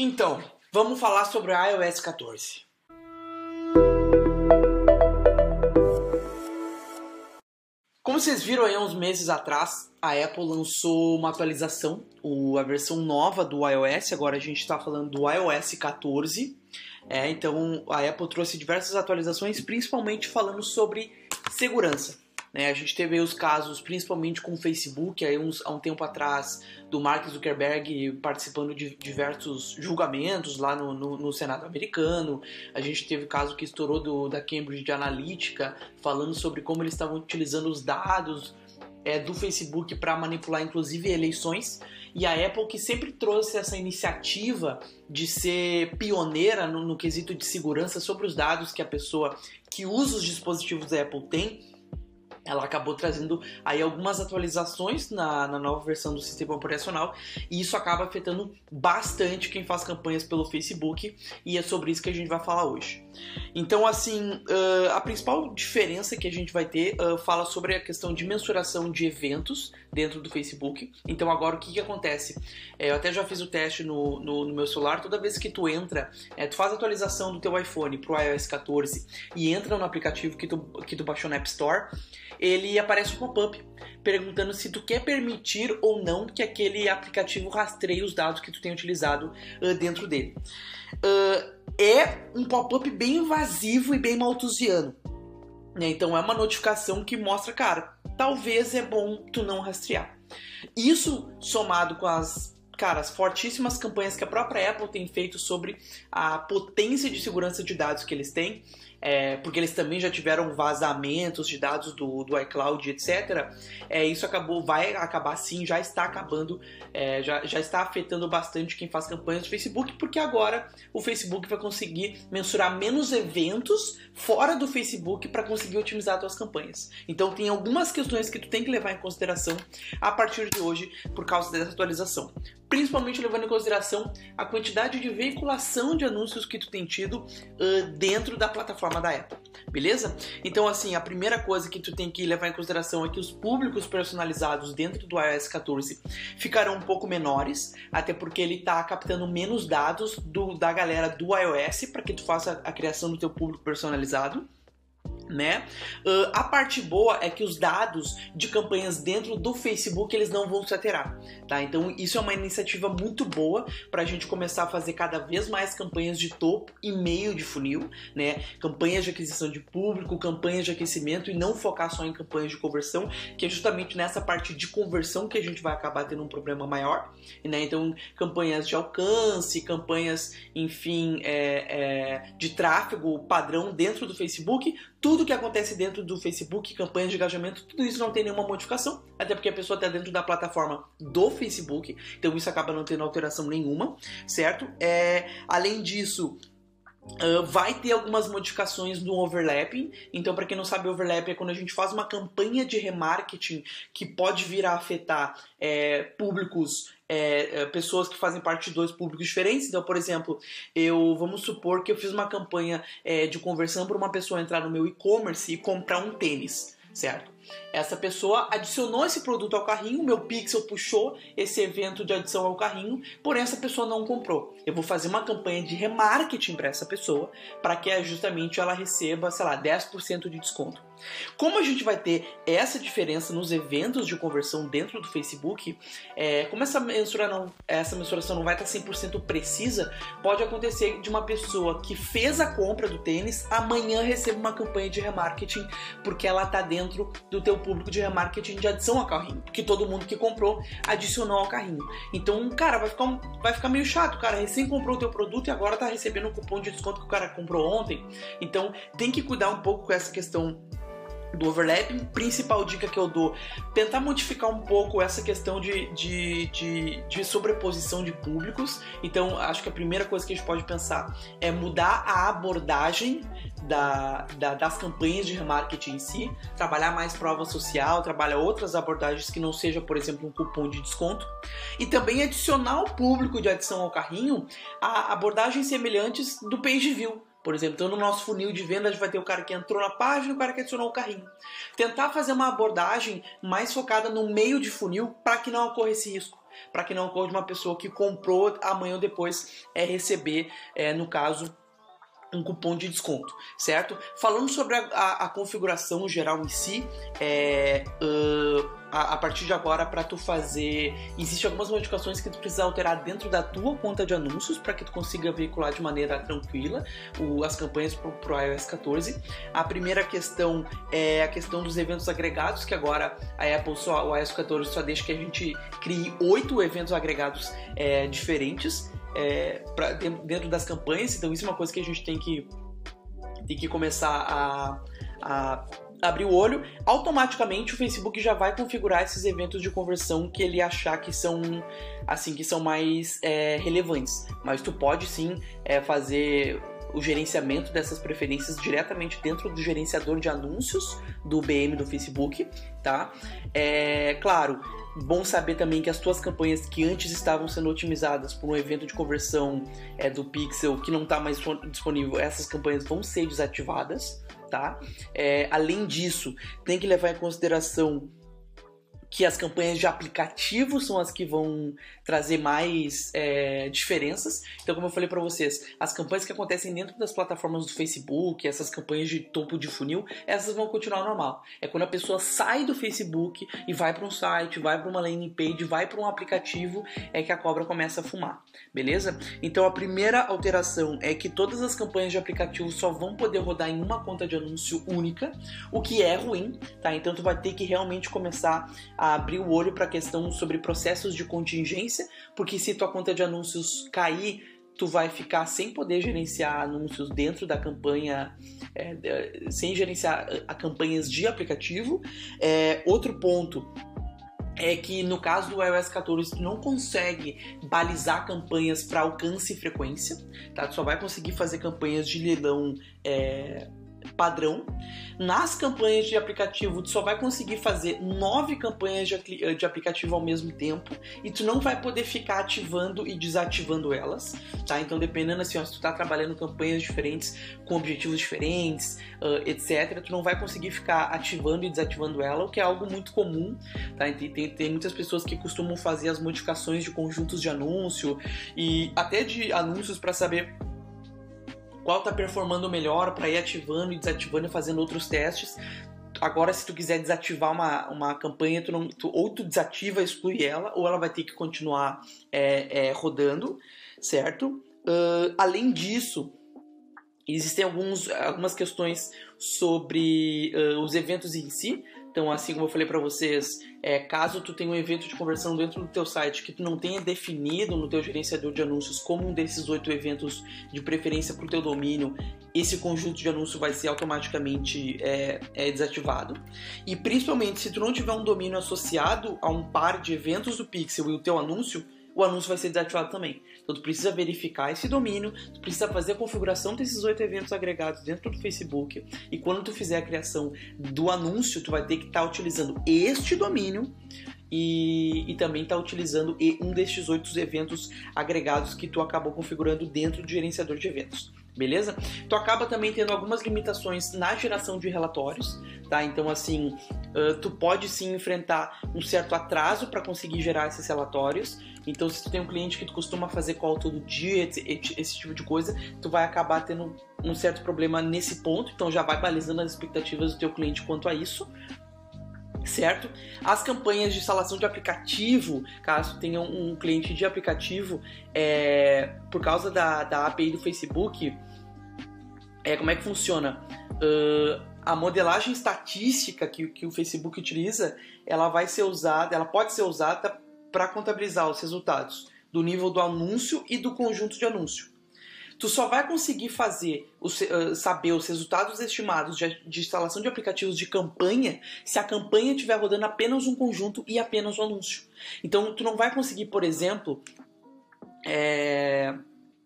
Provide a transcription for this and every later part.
Então, vamos falar sobre a iOS 14. Como vocês viram aí uns meses atrás, a Apple lançou uma atualização, a versão nova do iOS. Agora a gente está falando do iOS 14. É, então a Apple trouxe diversas atualizações, principalmente falando sobre segurança. Né? A gente teve os casos, principalmente com o Facebook, aí uns, há um tempo atrás, do Mark Zuckerberg participando de diversos julgamentos lá no, no, no Senado americano. A gente teve o caso que estourou do, da Cambridge Analytica, falando sobre como eles estavam utilizando os dados é, do Facebook para manipular, inclusive, eleições. E a Apple, que sempre trouxe essa iniciativa de ser pioneira no, no quesito de segurança sobre os dados que a pessoa que usa os dispositivos da Apple tem ela acabou trazendo aí algumas atualizações na, na, nova versão do sistema operacional e isso acaba afetando bastante quem faz campanhas pelo Facebook e é sobre isso que a gente vai falar hoje. Então, assim, uh, a principal diferença que a gente vai ter uh, fala sobre a questão de mensuração de eventos dentro do Facebook. Então, agora o que, que acontece? É, eu até já fiz o teste no, no, no, meu celular. Toda vez que tu entra, é, tu faz a atualização do teu iPhone pro iOS 14 e entra no aplicativo que tu, que tu baixou na App Store, ele aparece um pop-up perguntando se tu quer permitir ou não que aquele aplicativo rastreie os dados que tu tem utilizado uh, dentro dele. Uh, é um pop-up bem invasivo e bem malthusiano. Né? Então é uma notificação que mostra, cara, talvez é bom tu não rastrear. Isso somado com as cara, as fortíssimas campanhas que a própria Apple tem feito sobre a potência de segurança de dados que eles têm, é, porque eles também já tiveram vazamentos de dados do, do iCloud, etc. É, isso acabou, vai acabar sim, já está acabando, é, já, já está afetando bastante quem faz campanhas do Facebook, porque agora o Facebook vai conseguir mensurar menos eventos fora do Facebook para conseguir otimizar suas campanhas. Então tem algumas questões que tu tem que levar em consideração a partir de hoje por causa dessa atualização principalmente levando em consideração a quantidade de veiculação de anúncios que tu tem tido uh, dentro da plataforma da Apple, beleza? Então, assim, a primeira coisa que tu tem que levar em consideração é que os públicos personalizados dentro do iOS 14 ficarão um pouco menores, até porque ele está captando menos dados do, da galera do iOS para que tu faça a criação do teu público personalizado né? Uh, a parte boa é que os dados de campanhas dentro do Facebook eles não vão se alterar, tá? Então isso é uma iniciativa muito boa para a gente começar a fazer cada vez mais campanhas de topo e meio de funil, né? Campanhas de aquisição de público, campanhas de aquecimento e não focar só em campanhas de conversão, que é justamente nessa parte de conversão que a gente vai acabar tendo um problema maior, né? Então campanhas de alcance, campanhas, enfim, é, é, de tráfego padrão dentro do Facebook, tudo que acontece dentro do Facebook, campanhas de engajamento, tudo isso não tem nenhuma modificação, até porque a pessoa está dentro da plataforma do Facebook, então isso acaba não tendo alteração nenhuma, certo? É, além disso, Uh, vai ter algumas modificações no overlapping. Então, para quem não sabe, overlap é quando a gente faz uma campanha de remarketing que pode vir a afetar é, públicos, é, é, pessoas que fazem parte de dois públicos diferentes. Então, por exemplo, eu vamos supor que eu fiz uma campanha é, de conversão para uma pessoa entrar no meu e-commerce e comprar um tênis, certo? Essa pessoa adicionou esse produto ao carrinho, meu Pixel puxou esse evento de adição ao carrinho, porém essa pessoa não comprou. Eu vou fazer uma campanha de remarketing para essa pessoa, para que justamente ela receba, sei lá, 10% de desconto. Como a gente vai ter essa diferença nos eventos de conversão dentro do Facebook, é, como essa, mensura não, essa mensuração não vai estar 100% precisa, pode acontecer de uma pessoa que fez a compra do tênis amanhã receba uma campanha de remarketing porque ela está dentro do teu público de remarketing de adição ao carrinho, porque todo mundo que comprou adicionou ao carrinho. Então, cara, vai ficar, um, vai ficar meio chato, o cara recém comprou o teu produto e agora está recebendo um cupom de desconto que o cara comprou ontem. Então, tem que cuidar um pouco com essa questão do overlapping. Principal dica que eu dou: tentar modificar um pouco essa questão de, de, de, de, sobreposição de públicos. Então, acho que a primeira coisa que a gente pode pensar é mudar a abordagem da, da, das campanhas de remarketing em si, trabalhar mais prova social, trabalhar outras abordagens que não seja, por exemplo, um cupom de desconto. E também adicionar o público de adição ao carrinho a abordagens semelhantes do page view. Por exemplo, então no nosso funil de vendas vai ter o cara que entrou na página e o cara que adicionou o carrinho. Tentar fazer uma abordagem mais focada no meio de funil para que não ocorra esse risco. para que não ocorra de uma pessoa que comprou amanhã ou depois é receber, é, no caso, um cupom de desconto, certo? Falando sobre a, a, a configuração geral em si, é, uh, a, a, partir de agora, para tu fazer, existem algumas modificações que tu precisa alterar dentro da tua conta de anúncios para que tu consiga veicular de maneira tranquila o, as campanhas para o iOS 14. A primeira questão é a questão dos eventos agregados, que agora a Apple só, o iOS 14 só deixa que a gente crie oito eventos agregados é, diferentes é, pra, dentro das campanhas, então isso é uma coisa que a gente tem que, tem que começar a, a abrir o olho, automaticamente o Facebook já vai configurar esses eventos de conversão que ele achar que são assim que são mais é, relevantes. Mas tu pode sim é, fazer o gerenciamento dessas preferências diretamente dentro do gerenciador de anúncios do BM do Facebook, tá? É claro, bom saber também que as tuas campanhas que antes estavam sendo otimizadas por um evento de conversão é, do Pixel que não está mais disponível, essas campanhas vão ser desativadas, tá? É, além disso, tem que levar em consideração que as campanhas de aplicativo são as que vão trazer mais é, diferenças. Então, como eu falei para vocês, as campanhas que acontecem dentro das plataformas do Facebook, essas campanhas de topo de funil, essas vão continuar normal. É quando a pessoa sai do Facebook e vai para um site, vai para uma landing page, vai para um aplicativo, é que a cobra começa a fumar, beleza? Então, a primeira alteração é que todas as campanhas de aplicativo só vão poder rodar em uma conta de anúncio única, o que é ruim, tá? Então, tu vai ter que realmente começar a abrir o olho para a questão sobre processos de contingência, porque se tua conta de anúncios cair, tu vai ficar sem poder gerenciar anúncios dentro da campanha, é, sem gerenciar a campanhas de aplicativo. É, outro ponto é que no caso do iOS 14 tu não consegue balizar campanhas para alcance e frequência, tá? Tu só vai conseguir fazer campanhas de leilão é, padrão. Nas campanhas de aplicativo, tu só vai conseguir fazer nove campanhas de, de, aplicativo ao mesmo tempo e tu não vai poder ficar ativando e desativando elas, tá? Então, dependendo assim, ó, se tu tá trabalhando campanhas diferentes, com objetivos diferentes, uh, etc., tu não vai conseguir ficar ativando e desativando ela, o que é algo muito comum, tá? Tem, tem, tem muitas pessoas que costumam fazer as modificações de conjuntos de anúncio e até de anúncios para saber qual está performando melhor para ir ativando e desativando e fazendo outros testes. Agora, se tu quiser desativar uma, uma campanha, tu não, tu, ou tu desativa, exclui ela, ou ela vai ter que continuar é, é, rodando, certo? Uh, além disso, existem alguns, algumas questões sobre uh, os eventos em si. Então, assim como eu falei para vocês, é, caso tu tenha um evento de conversão dentro do teu site que tu não tenha definido no teu gerenciador de anúncios como um desses oito eventos de preferência para o teu domínio, esse conjunto de anúncios vai ser automaticamente é, é, desativado. E principalmente se tu não tiver um domínio associado a um par de eventos do Pixel e o teu anúncio, o anúncio vai ser desativado também. Então tu precisa verificar esse domínio, tu precisa fazer a configuração desses oito eventos agregados dentro do Facebook e quando tu fizer a criação do anúncio, tu vai ter que estar tá utilizando este domínio e, e, também está utilizando um destes oito eventos agregados que tu acabou configurando dentro do gerenciador de eventos beleza? Tu acaba também tendo algumas limitações na geração de relatórios, tá? Então, assim, uh, tu pode sim enfrentar um certo atraso para conseguir gerar esses relatórios. Então, se tu tem um cliente que tu costuma fazer call todo dia, esse, esse tipo de coisa, tu vai acabar tendo um certo problema nesse ponto. Então, já vai balizando as expectativas do teu cliente quanto a isso, certo? As campanhas de instalação de aplicativo, caso tenha um cliente de aplicativo, é, por causa da, da API do Facebook, é, como é que funciona? Uh, a modelagem estatística que, que o Facebook utiliza, ela vai ser usada, ela pode ser usada para contabilizar os resultados do nível do anúncio e do conjunto de anúncio. Tu só vai conseguir fazer saber os resultados estimados de, instalação de aplicativos de campanha se a campanha estiver rodando apenas um conjunto e apenas um anúncio. Então, tu não vai conseguir, por exemplo, é,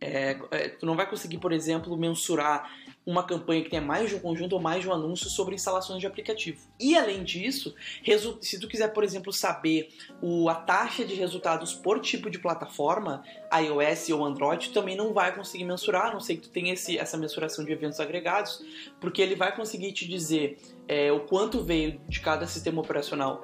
é, tu não vai conseguir, por exemplo, mensurar uma campanha que tenha mais de um conjunto ou mais de um anúncio sobre instalações de aplicativo. E além disso, se tu quiser, por exemplo, saber o, a taxa de resultados por tipo de plataforma, iOS ou Android, também não vai conseguir mensurar, a não sei que tu tenha esse, essa mensuração de eventos agregados, porque ele vai conseguir te dizer é, o quanto veio de cada sistema operacional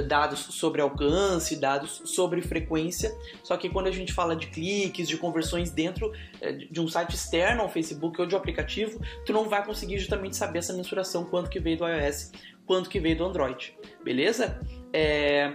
dados sobre alcance, dados sobre frequência, só que quando a gente fala de cliques, de conversões dentro é, de um site externo ao Facebook ou de um aplicativo, tu não vai conseguir justamente saber essa mensuração, quanto que veio do iOS, quanto que veio do Android, beleza? É...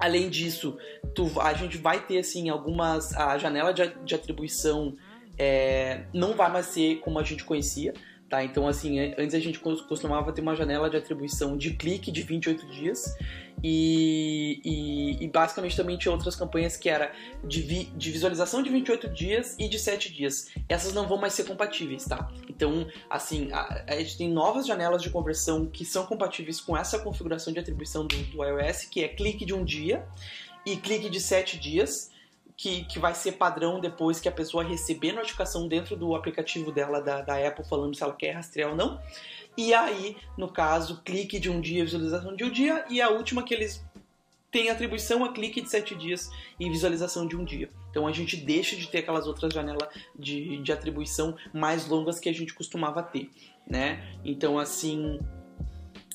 Além disso, tu, a gente vai ter assim algumas a janela de, de atribuição é, não vai mais ser como a gente conhecia. Tá? Então, assim, antes a gente costumava ter uma janela de atribuição de clique de 28 dias e, e, e basicamente também tinha outras campanhas que era de, vi, de, visualização de 28 dias e de 7 dias. Essas não vão mais ser compatíveis, tá? Então, assim, a, a gente tem novas janelas de conversão que são compatíveis com essa configuração de atribuição do, do iOS, que é clique de um dia e clique de 7 dias que, que vai ser padrão depois que a pessoa receber notificação dentro do aplicativo dela da, da Apple falando se ela quer rastrear ou não. E aí, no caso, clique de um dia, visualização de um dia, e a última que eles têm atribuição a clique de sete dias e visualização de um dia. Então a gente deixa de ter aquelas outras janelas de, de atribuição mais longas que a gente costumava ter, né? Então assim,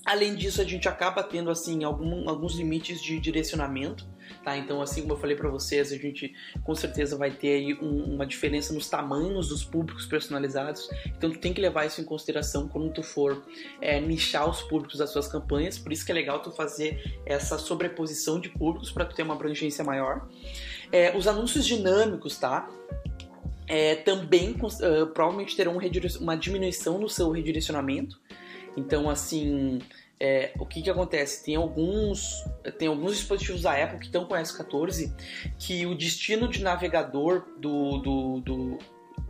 além disso a gente acaba tendo assim algum, alguns limites de direcionamento tá? Então, assim como eu falei para vocês, a gente com certeza vai ter aí um, uma diferença nos tamanhos dos públicos personalizados. Então, tu tem que levar isso em consideração quando tu for é, nichar os públicos das suas campanhas. Por isso que é legal tu fazer essa sobreposição de públicos para tu ter uma abrangência maior. É, os anúncios dinâmicos, tá? É, também uh, provavelmente terão uma diminuição no seu redirecionamento. Então, assim, é, o que, que acontece? Tem alguns, tem alguns dispositivos da Apple que estão com S14 que o destino de navegador do, do, do,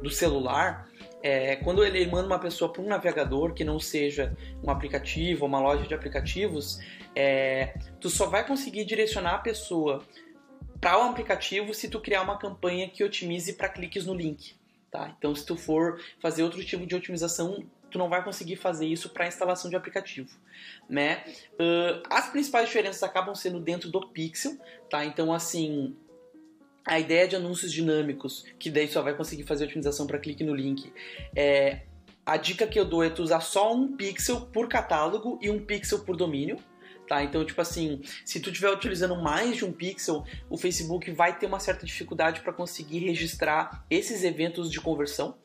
do celular é, quando ele manda uma pessoa para um navegador que não seja um aplicativo ou uma loja de aplicativos, é, tu só vai conseguir direcionar a pessoa para um aplicativo se tu criar uma campanha que otimize para cliques no link. Tá? Então, se tu for fazer outro tipo de otimização, tu não vai conseguir fazer isso para instalação de aplicativo, né? Uh, as principais diferenças acabam sendo dentro do Pixel, tá? Então, assim, a ideia de anúncios dinâmicos, que daí só vai conseguir fazer otimização para clique no link, é a dica que eu dou é tu usar só um pixel por catálogo e um pixel por domínio. Tá? Então, tipo assim, se tu estiver utilizando mais de um pixel, o Facebook vai ter uma certa dificuldade para conseguir registrar esses eventos de conversão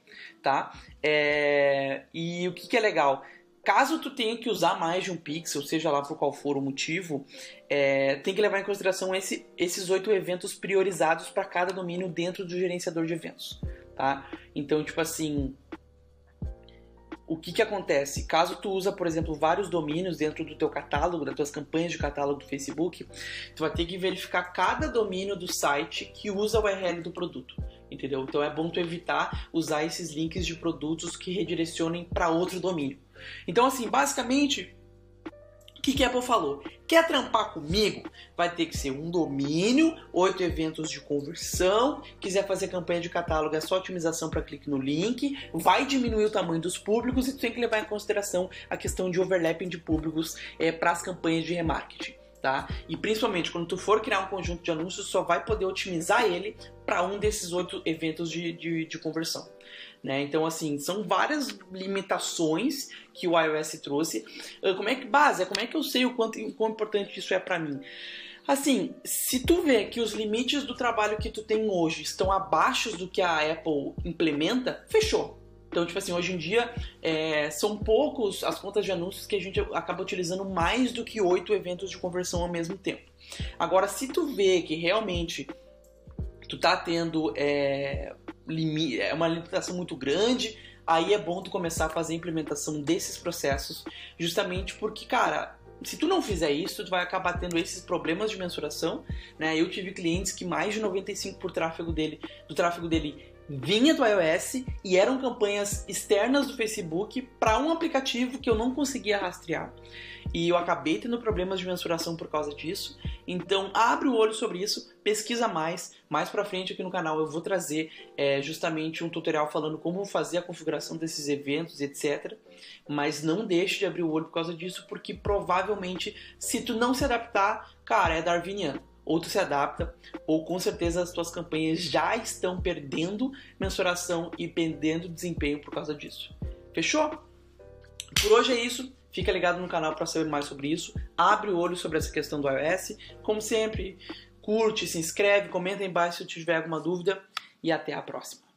tá? É... E o que, que é legal? Caso tu tenha que usar mais de um pixel, seja lá por qual for o motivo, é, tem que levar em consideração esse, esses oito eventos priorizados para cada domínio dentro do gerenciador de eventos, tá? Então, tipo assim, o que, que acontece? Caso tu usa, por exemplo, vários domínios dentro do teu catálogo, das tuas campanhas de catálogo do Facebook, tu vai ter que verificar cada domínio do site que usa o URL do produto entendeu? Então é bom tu evitar usar esses links de produtos que redirecionem para outro domínio. Então assim, basicamente, o que, a Apple falou? Quer trampar comigo? Vai ter que ser um domínio, oito eventos de conversão. Quiser fazer campanha de catálogo, é só otimização para clique no link. Vai diminuir o tamanho dos públicos e tu tem que levar em consideração a questão de overlapping de públicos é, para as campanhas de remarketing tá? E principalmente quando tu for criar um conjunto de anúncios, só vai poder otimizar ele para um desses oito eventos de, de, de conversão. Né? Então, assim, são várias limitações que o iOS trouxe. Ah, como é que base? Como é que eu sei o quanto o quão importante isso é para mim? Assim, se tu vê que os limites do trabalho que tu tem hoje estão abaixo do que a Apple implementa, fechou. Então, tipo assim, hoje em dia é, são poucos as contas de anúncios que a gente acaba utilizando mais do que oito eventos de conversão ao mesmo tempo. Agora, se tu vê que realmente tu tá tendo é, é uma limitação muito grande, aí é bom tu começar a fazer a implementação desses processos, justamente porque, cara, se tu não fizer isso, tu vai acabar tendo esses problemas de mensuração, né? Eu tive clientes que mais de 95% por tráfego dele, do tráfego dele vinha do iOS e eram campanhas externas do Facebook para um aplicativo que eu não conseguia rastrear. E eu acabei tendo problemas de mensuração por causa disso. Então, abre o olho sobre isso, pesquisa mais. Mais para frente aqui no canal eu vou trazer é, justamente um tutorial falando como fazer a configuração desses eventos, etc. Mas não deixe de abrir o olho por causa disso, porque provavelmente, se tu não se adaptar, cara, é darwiniano ou tu se adapta, ou com certeza as tuas campanhas já estão perdendo mensuração e perdendo desempenho por causa disso. Fechou? Por hoje é isso. Fica ligado no canal para saber mais sobre isso. Abre o olho sobre essa questão do iOS. Como sempre, curte, se inscreve, comenta aí embaixo se tiver alguma dúvida e até a próxima.